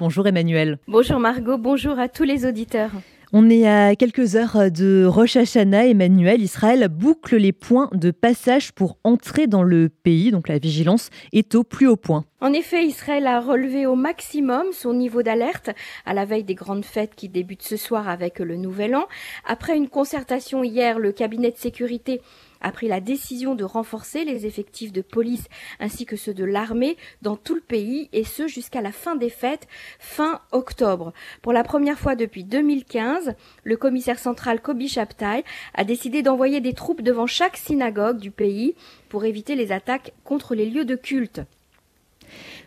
Bonjour Emmanuel. Bonjour Margot, bonjour à tous les auditeurs. On est à quelques heures de Rosh Hashanah. Emmanuel, Israël boucle les points de passage pour entrer dans le pays, donc la vigilance est au plus haut point. En effet, Israël a relevé au maximum son niveau d'alerte à la veille des grandes fêtes qui débutent ce soir avec le Nouvel An. Après une concertation hier, le cabinet de sécurité a pris la décision de renforcer les effectifs de police ainsi que ceux de l'armée dans tout le pays et ce jusqu'à la fin des fêtes, fin octobre. Pour la première fois depuis 2015, le commissaire central Kobi Shabtai a décidé d'envoyer des troupes devant chaque synagogue du pays pour éviter les attaques contre les lieux de culte.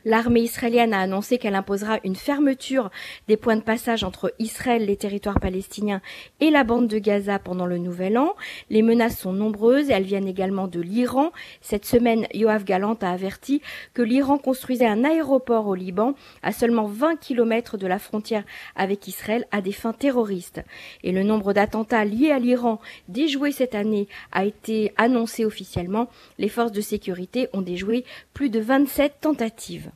L'armée israélienne a annoncé qu'elle imposera une fermeture des points de passage entre Israël, les territoires palestiniens et la bande de Gaza pendant le nouvel an. Les menaces sont nombreuses et elles viennent également de l'Iran. Cette semaine, Yoav Galant a averti que l'Iran construisait un aéroport au Liban à seulement 20 km de la frontière avec Israël à des fins terroristes. Et le nombre d'attentats liés à l'Iran déjoués cette année a été annoncé officiellement. Les forces de sécurité ont déjoué plus de 27 tentatives.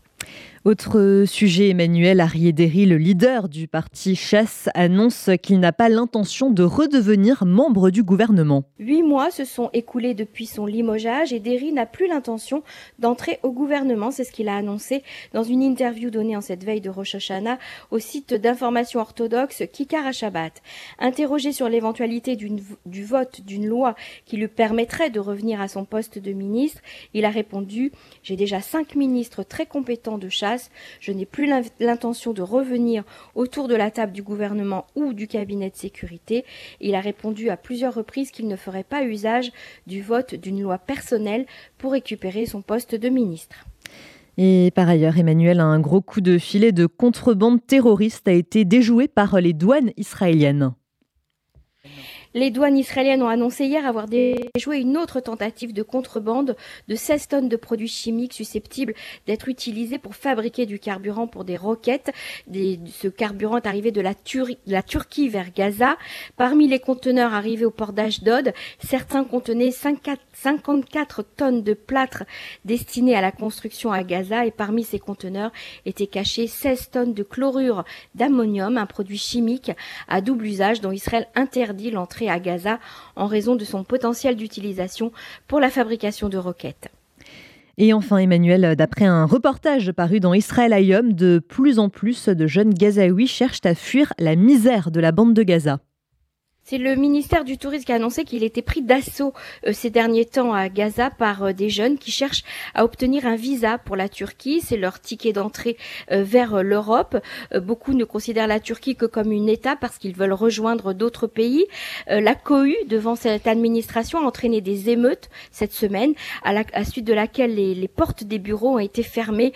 Autre sujet, Emmanuel Ariéderi, le leader du parti Chasse, annonce qu'il n'a pas l'intention de redevenir membre du gouvernement. Huit mois se sont écoulés depuis son limogeage et Derry n'a plus l'intention d'entrer au gouvernement. C'est ce qu'il a annoncé dans une interview donnée en cette veille de Rosh Hashanah au site d'information orthodoxe Kikar Shabbat. Interrogé sur l'éventualité du vote d'une loi qui lui permettrait de revenir à son poste de ministre, il a répondu J'ai déjà cinq ministres très compétents de chasse je n'ai plus l'intention de revenir autour de la table du gouvernement ou du cabinet de sécurité. Il a répondu à plusieurs reprises qu'il ne ferait pas usage du vote d'une loi personnelle pour récupérer son poste de ministre. Et par ailleurs, Emmanuel, un gros coup de filet de contrebande terroriste a été déjoué par les douanes israéliennes. Les douanes israéliennes ont annoncé hier avoir déjoué une autre tentative de contrebande de 16 tonnes de produits chimiques susceptibles d'être utilisés pour fabriquer du carburant pour des roquettes. ce carburant est arrivé de la, Turquie vers Gaza. Parmi les conteneurs arrivés au port d'Ashdod, certains contenaient 54 tonnes de plâtre destinés à la construction à Gaza et parmi ces conteneurs étaient cachés 16 tonnes de chlorure d'ammonium, un produit chimique à double usage dont Israël interdit l'entrée à Gaza en raison de son potentiel d'utilisation pour la fabrication de roquettes. Et enfin, Emmanuel, d'après un reportage paru dans Israël Ayom, de plus en plus de jeunes Gazaouis cherchent à fuir la misère de la bande de Gaza. C'est le ministère du Tourisme qui a annoncé qu'il était pris d'assaut euh, ces derniers temps à Gaza par euh, des jeunes qui cherchent à obtenir un visa pour la Turquie. C'est leur ticket d'entrée euh, vers l'Europe. beaucoup ne considèrent la Turquie que comme une État parce qu'ils veulent rejoindre d'autres pays. la cohue devant cette administration a entraîné des émeutes cette semaine, à la suite de laquelle les, les, portes des bureaux ont été fermées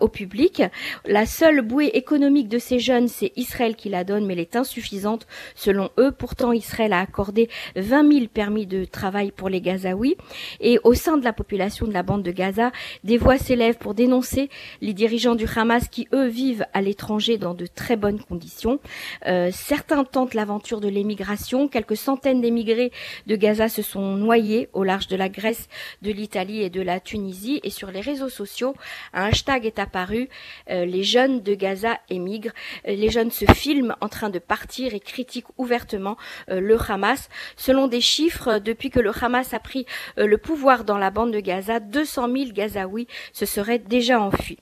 au public. La seule bouée économique de ces jeunes, c'est Israël qui la donne, mais elle est insuffisante selon eux. Pourtant, Israël a accordé 20 000 permis de travail pour les Gazaouis. Et au sein de la population de la bande de Gaza, des voix s'élèvent pour dénoncer les dirigeants du Hamas qui, eux, vivent à l'étranger dans de très bonnes conditions. Euh, certains tentent l'aventure de l'émigration. Quelques centaines d'émigrés de Gaza se sont noyés au large de la Grèce, de l'Italie et de la Tunisie. Et sur les réseaux sociaux, un hashtag est apparu. Euh, les jeunes de Gaza émigrent. Euh, les jeunes se filment en train de partir et critiquent ouvertement le Hamas. Selon des chiffres, depuis que le Hamas a pris euh, le pouvoir dans la bande de Gaza, 200 000 Gazaouis se seraient déjà enfuis.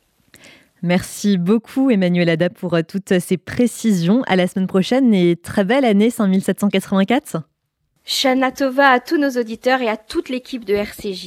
Merci beaucoup Emmanuel Ada pour euh, toutes ces précisions. À la semaine prochaine et très belle année 5784. Shana Tova à tous nos auditeurs et à toute l'équipe de RCJ.